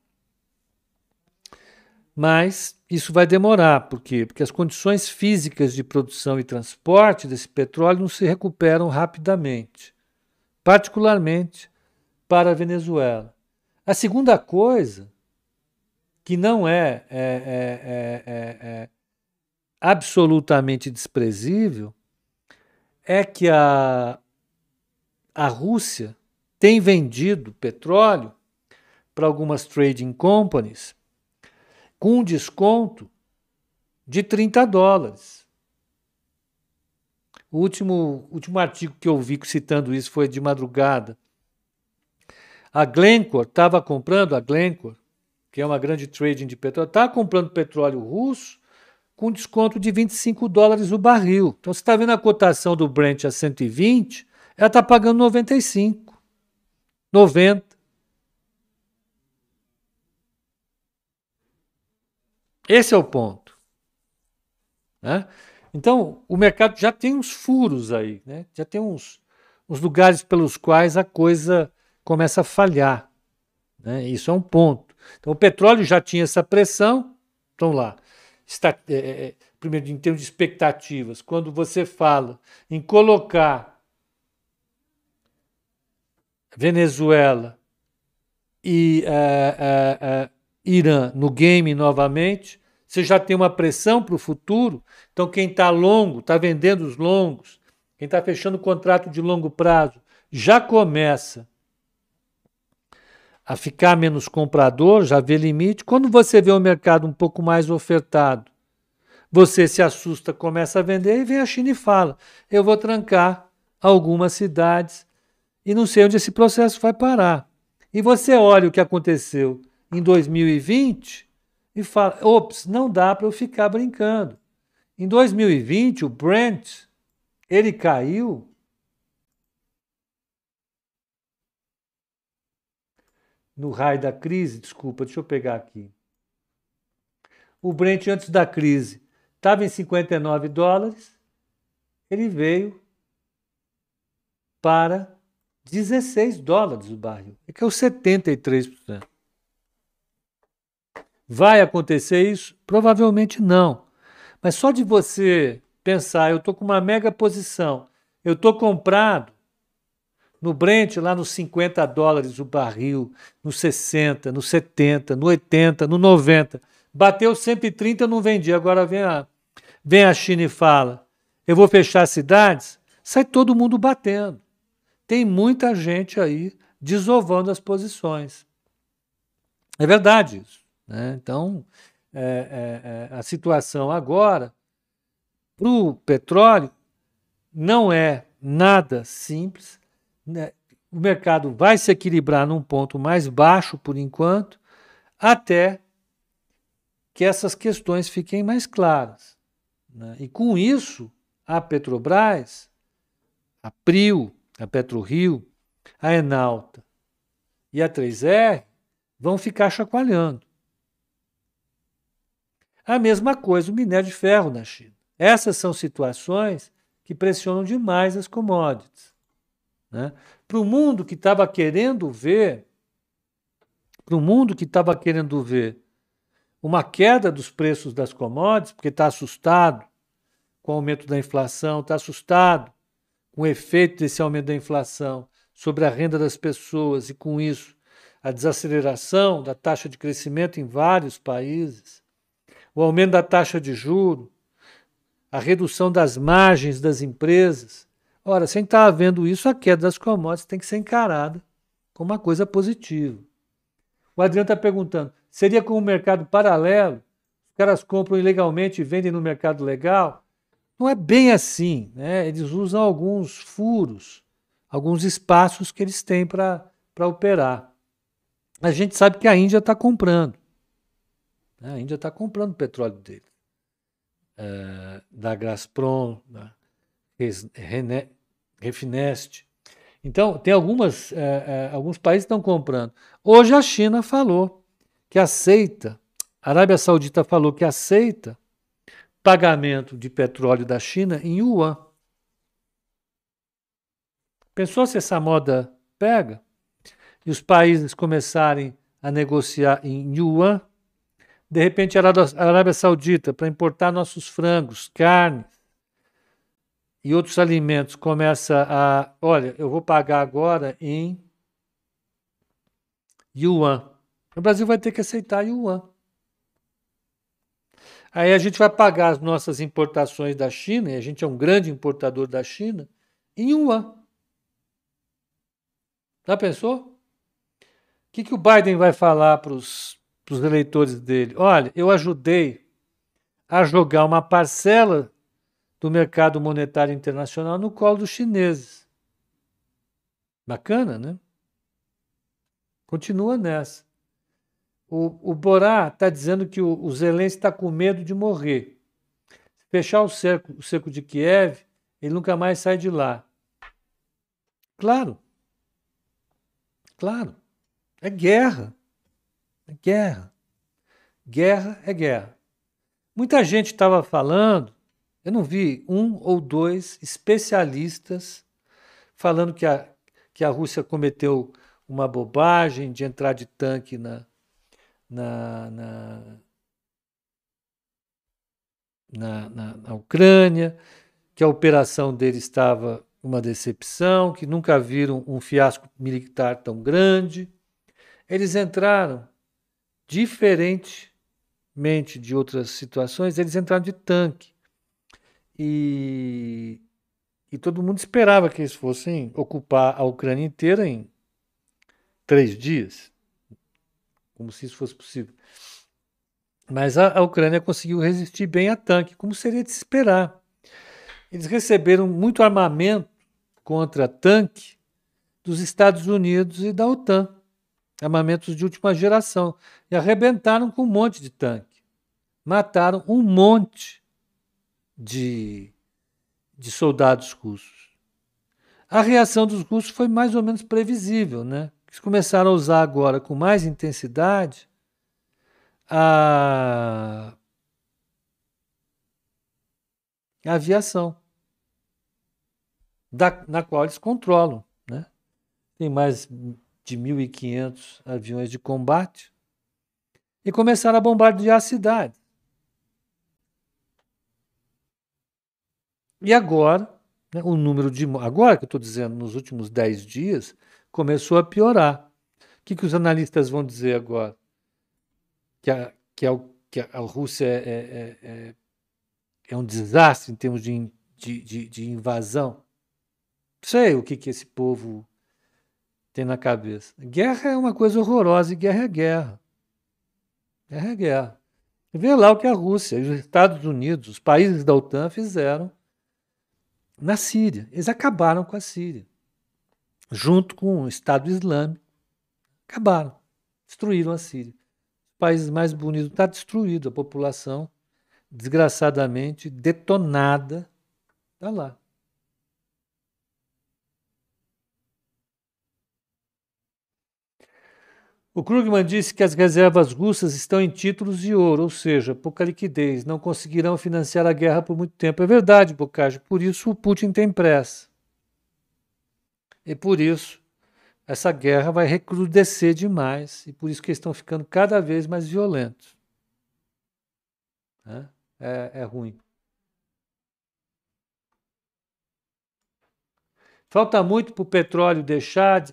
Mas isso vai demorar, por quê? Porque as condições físicas de produção e transporte desse petróleo não se recuperam rapidamente, particularmente para a Venezuela. A segunda coisa, que não é, é, é, é absolutamente desprezível, é que a, a Rússia tem vendido petróleo para algumas trading companies com um desconto de 30 dólares. O último, último artigo que eu vi citando isso foi de madrugada. A Glencore estava comprando, a Glencore, que é uma grande trading de petróleo, estava comprando petróleo russo com desconto de 25 dólares o barril. Então, você está vendo a cotação do Brent a 120, ela está pagando 95, 90. Esse é o ponto. Né? Então, o mercado já tem uns furos aí, né? já tem uns, uns lugares pelos quais a coisa começa a falhar. Né? Isso é um ponto. Então, o petróleo já tinha essa pressão. Então, lá, está, é, é, é, primeiro, em termos de expectativas, quando você fala em colocar Venezuela e uh, uh, uh, Irã no game novamente, você já tem uma pressão para o futuro. Então, quem está longo, está vendendo os longos, quem está fechando contrato de longo prazo, já começa a ficar menos comprador, já vê limite. Quando você vê o mercado um pouco mais ofertado, você se assusta, começa a vender e vem a China e fala: eu vou trancar algumas cidades e não sei onde esse processo vai parar. E você olha o que aconteceu em 2020 e fala: ops, não dá para eu ficar brincando. Em 2020, o Brent ele caiu no raio da crise, desculpa, deixa eu pegar aqui. O Brent antes da crise estava em 59 dólares, ele veio para 16 dólares o barril, é que é o 73%. Vai acontecer isso? Provavelmente não. Mas só de você pensar, eu estou com uma mega posição, eu estou comprado, no Brent, lá nos 50 dólares o barril, nos 60, nos 70, no 80, no 90. Bateu 130, eu não vendi. Agora vem a, vem a China e fala: eu vou fechar cidades. Sai todo mundo batendo. Tem muita gente aí desovando as posições. É verdade isso. Né? Então, é, é, é, a situação agora para o petróleo não é nada simples. Né? O mercado vai se equilibrar num ponto mais baixo por enquanto, até que essas questões fiquem mais claras. Né? E com isso, a Petrobras, a Prio, a PetroRio, a Enalta e a 3R vão ficar chacoalhando. A mesma coisa o minério de ferro na China. Essas são situações que pressionam demais as commodities. Né? Para o mundo que estava querendo ver, para o mundo que estava querendo ver uma queda dos preços das commodities, porque está assustado com o aumento da inflação, está assustado com o efeito desse aumento da inflação sobre a renda das pessoas e, com isso, a desaceleração da taxa de crescimento em vários países, o aumento da taxa de juro, a redução das margens das empresas. Ora, sem estar havendo isso, a queda das commodities tem que ser encarada como uma coisa positiva. O Adriano está perguntando: seria como um mercado paralelo? Os caras compram ilegalmente e vendem no mercado legal? Não é bem assim. Né? Eles usam alguns furos, alguns espaços que eles têm para operar. A gente sabe que a Índia está comprando. Né? A Índia está comprando o petróleo dele. Eh, da Gazprom, da Refinest. Então, tem algumas, é, é, alguns países que estão comprando. Hoje a China falou que aceita, a Arábia Saudita falou que aceita pagamento de petróleo da China em yuan. Pensou se essa moda pega e os países começarem a negociar em yuan? De repente, a Arábia Saudita, para importar nossos frangos, carne e outros alimentos, começa a. Olha, eu vou pagar agora em yuan. O Brasil vai ter que aceitar yuan. Aí a gente vai pagar as nossas importações da China, e a gente é um grande importador da China, em yuan. Já pensou? O que, que o Biden vai falar para os eleitores dele: olha, eu ajudei a jogar uma parcela do mercado monetário internacional no colo dos chineses. Bacana, né? Continua nessa. O, o Borá está dizendo que o, o Zelensky está com medo de morrer. Se fechar o cerco, o cerco de Kiev, ele nunca mais sai de lá. Claro. Claro. É guerra. É guerra. Guerra é guerra. Muita gente estava falando, eu não vi um ou dois especialistas falando que a, que a Rússia cometeu uma bobagem de entrar de tanque na, na, na, na, na, Ucrânia, que a operação dele estava uma decepção, que nunca viram um fiasco militar tão grande. Eles entraram diferentemente de outras situações, eles entraram de tanque. E, e todo mundo esperava que eles fossem ocupar a Ucrânia inteira em três dias, como se isso fosse possível. Mas a, a Ucrânia conseguiu resistir bem a tanque, como seria de se esperar. Eles receberam muito armamento contra tanque dos Estados Unidos e da OTAN armamentos de última geração, e arrebentaram com um monte de tanque. Mataram um monte de, de soldados russos. A reação dos russos foi mais ou menos previsível, né? Eles começaram a usar agora com mais intensidade a, a aviação, da, na qual eles controlam. Né? Tem mais de 1.500 aviões de combate e começaram a bombardear a cidade. E agora Né? O número de. Agora que eu estou dizendo, nos últimos 10 dias, começou a piorar. O que, que os analistas vão dizer agora? Que a, que a, que a Rússia é, é, é, é, é um desastre em termos de, de, de, de invasão? Sei o que, que esse povo tem na cabeça. Guerra é uma coisa horrorosa e guerra é guerra. Guerra é guerra. Vê lá o que a Rússia, os Estados Unidos, os países da OTAN fizeram na Síria. Eles acabaram com a Síria, junto com o Estado Islâmico. Acabaram, destruíram a Síria. Os países mais bonitos está destruído, a população desgraçadamente detonada está lá. O Krugman disse que as reservas russas estão em títulos de ouro, ou seja, pouca liquidez, não conseguirão financiar a guerra por muito tempo. É verdade, Bocage, por isso o Putin tem pressa. E por isso essa guerra vai recrudescer demais, e por isso que eles estão ficando cada vez mais violentos. É, é ruim. Falta muito para o petróleo deixar,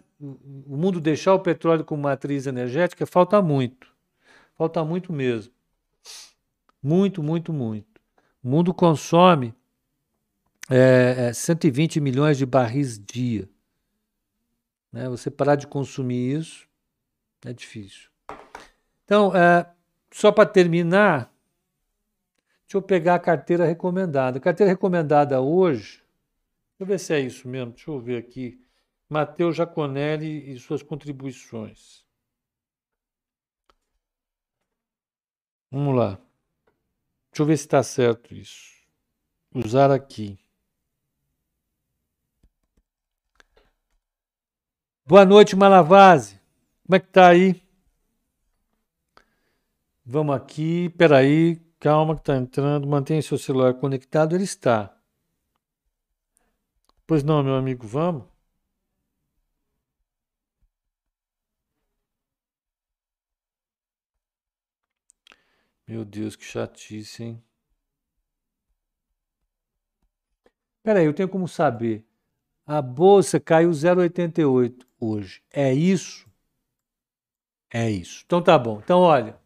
o mundo deixar o petróleo como matriz energética? Falta muito. Falta muito mesmo. Muito, muito, muito. O mundo consome é, é, 120 milhões de barris dia. Né? Você parar de consumir isso é difícil. Então, é, só para terminar, deixa eu pegar a carteira recomendada. A carteira recomendada hoje eu ver se é isso mesmo. Deixa eu ver aqui. Matheus Jaconelli e suas contribuições. Vamos lá. Deixa eu ver se está certo isso. Usar aqui. Boa noite, Malavase. Como é que tá aí? Vamos aqui. Peraí. Calma que está entrando. Mantenha seu celular conectado. Ele está. Pois não, meu amigo, vamos? Meu Deus, que chatice, hein? Peraí, eu tenho como saber. A bolsa caiu 0,88 hoje. É isso? É isso. Então tá bom. Então olha.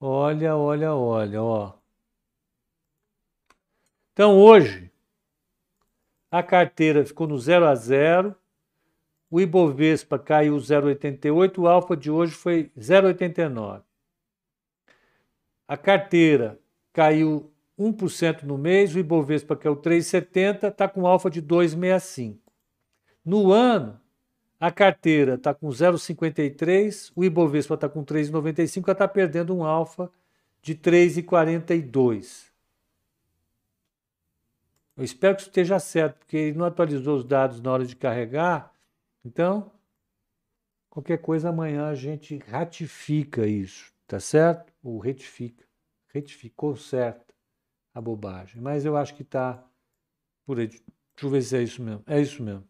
Olha, olha, olha, ó. Então hoje a carteira ficou no 0 a 0, o Ibovespa caiu 0,88, o alfa de hoje foi 0,89. A carteira caiu 1% no mês, o Ibovespa caiu 3,70, está com alfa de 2,65. No ano, a carteira está com 0,53, o Ibovespa está com 3,95, ela está perdendo um alfa de 3,42. Eu espero que isso esteja certo, porque ele não atualizou os dados na hora de carregar. Então, qualquer coisa amanhã a gente ratifica isso, tá certo? Ou retifica. Retificou certo a bobagem. Mas eu acho que está por aí. Deixa eu ver se é isso mesmo. É isso mesmo.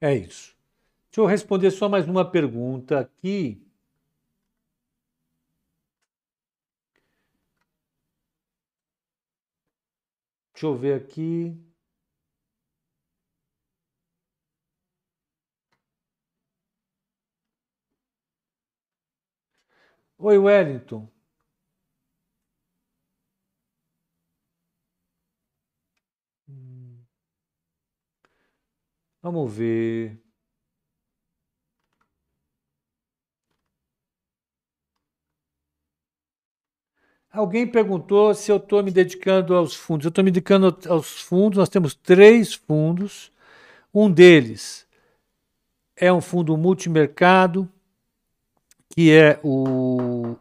É isso. Deixa eu responder só mais uma pergunta aqui. Deixa eu ver aqui. Oi, Wellington. Vamos ver. Alguém perguntou se eu estou me dedicando aos fundos. Eu estou me dedicando aos fundos. Nós temos três fundos. Um deles é um fundo multimercado, que é o.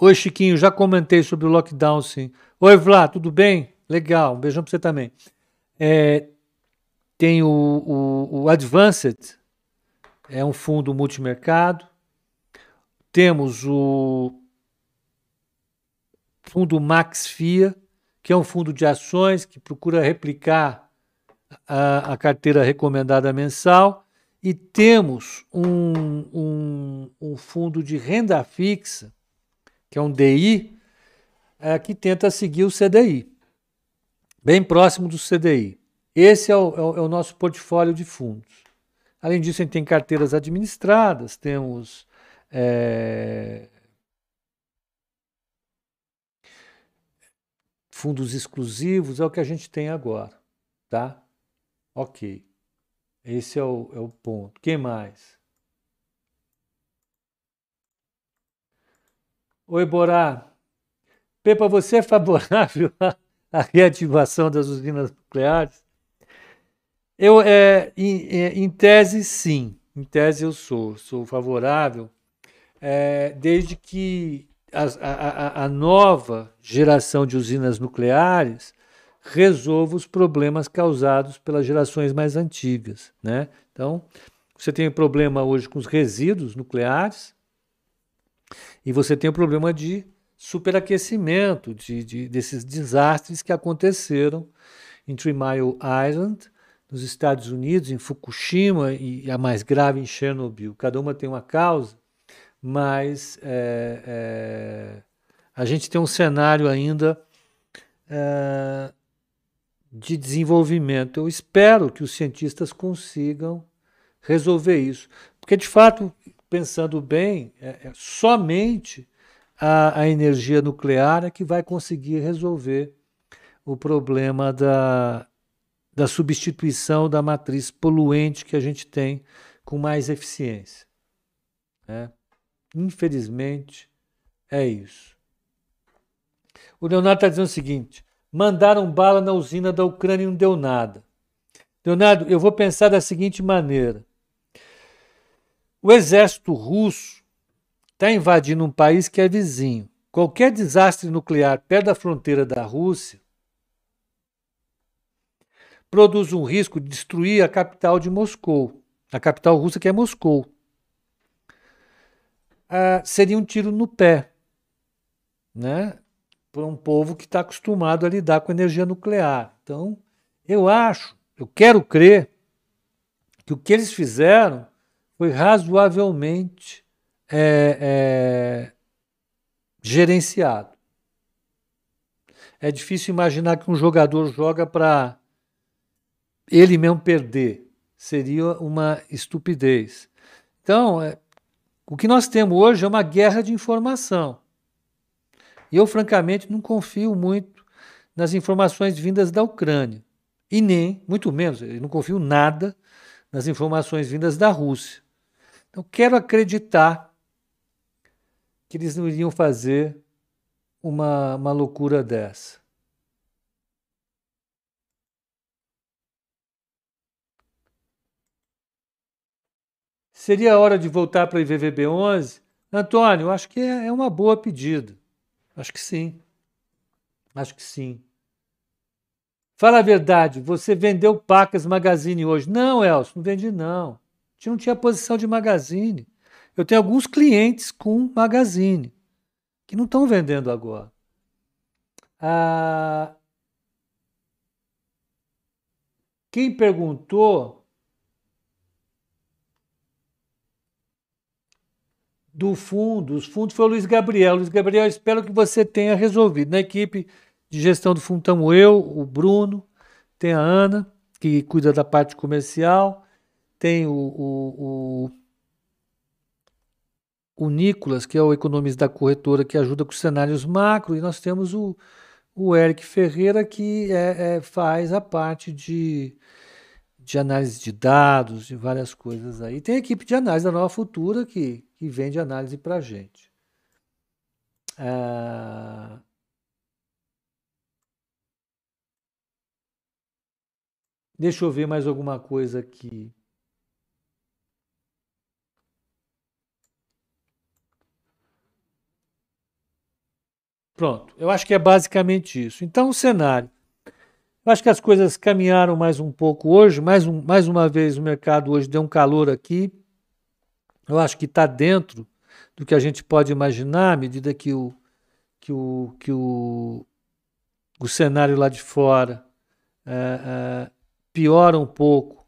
Oi, Chiquinho, já comentei sobre o lockdown, sim. Oi, Vlá, tudo bem? Legal, um beijão para você também. É, tem o, o, o Advanced, é um fundo multimercado. Temos o fundo MaxFia, que é um fundo de ações que procura replicar a, a carteira recomendada mensal, e temos um, um, um, fundo de renda fixa, que é um DI, é, que tenta seguir o CDI, bem próximo do CDI. Esse é o, é o, é o nosso portfólio de fundos. Além disso, a gente tem carteiras administradas, temos é, fundos exclusivos, é o que a gente tem agora, tá? Ok. Esse é o, é o ponto. Quem mais? Oi, Borá. Pepa, você é favorável à reativação das usinas nucleares? Eu, é, em, é, em tese, sim. Em tese, eu sou. Sou favorável, é, desde que a, a, a nova geração de usinas nucleares resolva os problemas causados pelas gerações mais antigas. Né? Então, você tem um problema hoje com os resíduos nucleares e você tem o um problema de superaquecimento, de, de, desses desastres que aconteceram em Three Mile Island, nos Estados Unidos, em Fukushima e a mais grave em Chernobyl. Cada uma tem uma causa, mas é, é, a gente tem um cenário ainda é, de desenvolvimento. Eu espero que os cientistas consigam resolver isso, porque de fato, pensando bem, é, é somente a, a energia nuclear é que vai conseguir resolver o problema da, da substituição da matriz poluente que a gente tem com mais eficiência. Né? Infelizmente, é isso. O Leonardo está dizendo o seguinte: mandaram bala na usina da Ucrânia e não deu nada. Leonardo, eu vou pensar da seguinte maneira: o exército russo está invadindo um país que é vizinho. Qualquer desastre nuclear perto da fronteira da Rússia produz um risco de destruir a capital de Moscou, a capital russa que é Moscou ah, seria um tiro no pé, né? Para um povo que está acostumado a lidar com energia nuclear. Então, eu acho, eu quero crer que o que eles fizeram foi razoavelmente é, é, gerenciado. É difícil imaginar que um jogador joga para ele mesmo perder. Seria uma estupidez. Então, é, o que nós temos hoje é uma guerra de informação. E eu, francamente, não confio muito nas informações vindas da Ucrânia. E nem, muito menos, eu não confio nada nas informações vindas da Rússia. Então, quero acreditar que eles não iriam fazer uma, uma loucura dessa. Seria a hora de voltar para a IVVB 11? Antônio, acho que é, é uma boa pedida. Acho que sim. Acho que sim. Fala a verdade, você vendeu Pacas Magazine hoje? Não, Elcio, não vendi não. Não tinha posição de Magazine. Eu tenho alguns clientes com Magazine que não estão vendendo agora. Ah, quem perguntou do fundo, os fundos foi o Luiz Gabriel. Luiz Gabriel, espero que você tenha resolvido. Na equipe de gestão do fundo estamos eu, o Bruno, tem a Ana, que cuida da parte comercial, tem o, o, o, o Nicolas, que é o economista da corretora, que ajuda com os cenários macro, e nós temos o, o Eric Ferreira, que é, é, faz a parte de de análise de dados, de várias coisas aí. Tem a equipe de análise da Nova Futura que, que vende análise para a gente. Ah, deixa eu ver mais alguma coisa aqui. Pronto, eu acho que é basicamente isso. Então, o cenário eu acho que as coisas caminharam mais um pouco hoje, mais, um, mais uma vez o mercado hoje deu um calor aqui. Eu acho que está dentro do que a gente pode imaginar à medida que o, que o, que o, o cenário lá de fora é, é, piora um pouco,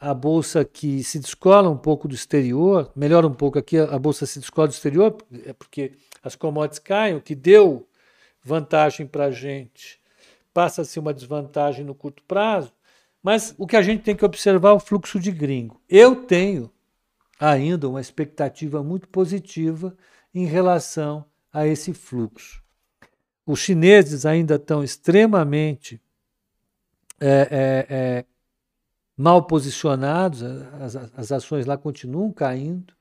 a bolsa que se descola um pouco do exterior, melhora um pouco aqui, a bolsa se descola do exterior, é porque as commodities caem, o que deu vantagem para a gente passa a ser uma desvantagem no curto prazo, mas o que a gente tem que observar é o fluxo de gringo. Eu tenho ainda uma expectativa muito positiva em relação a esse fluxo. Os chineses ainda estão extremamente é, é, é, mal posicionados, as, as, ações lá continuam caindo.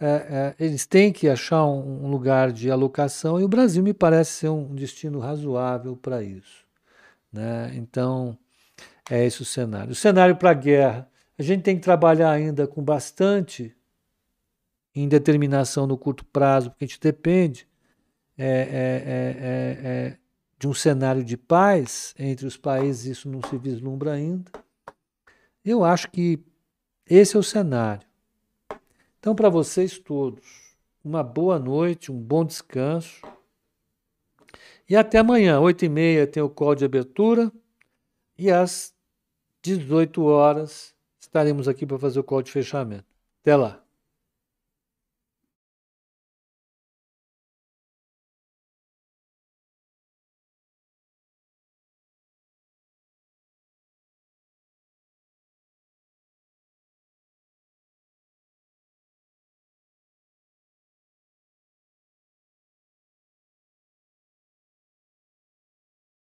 É, é, eles têm que achar um, um, lugar de alocação e o Brasil me parece ser um destino razoável para isso. Né? Então, é esse o cenário. O cenário para a guerra, a gente tem que trabalhar ainda com bastante indeterminação no curto prazo, porque a gente depende é é, é, é, de um cenário de paz entre os países, isso não se vislumbra ainda. Eu acho que esse é o cenário. Então, para vocês todos, uma boa noite, um bom descanso. E até amanhã, 8h30 tem o call de abertura. E às 18 horas estaremos aqui para fazer o call de fechamento. Até lá.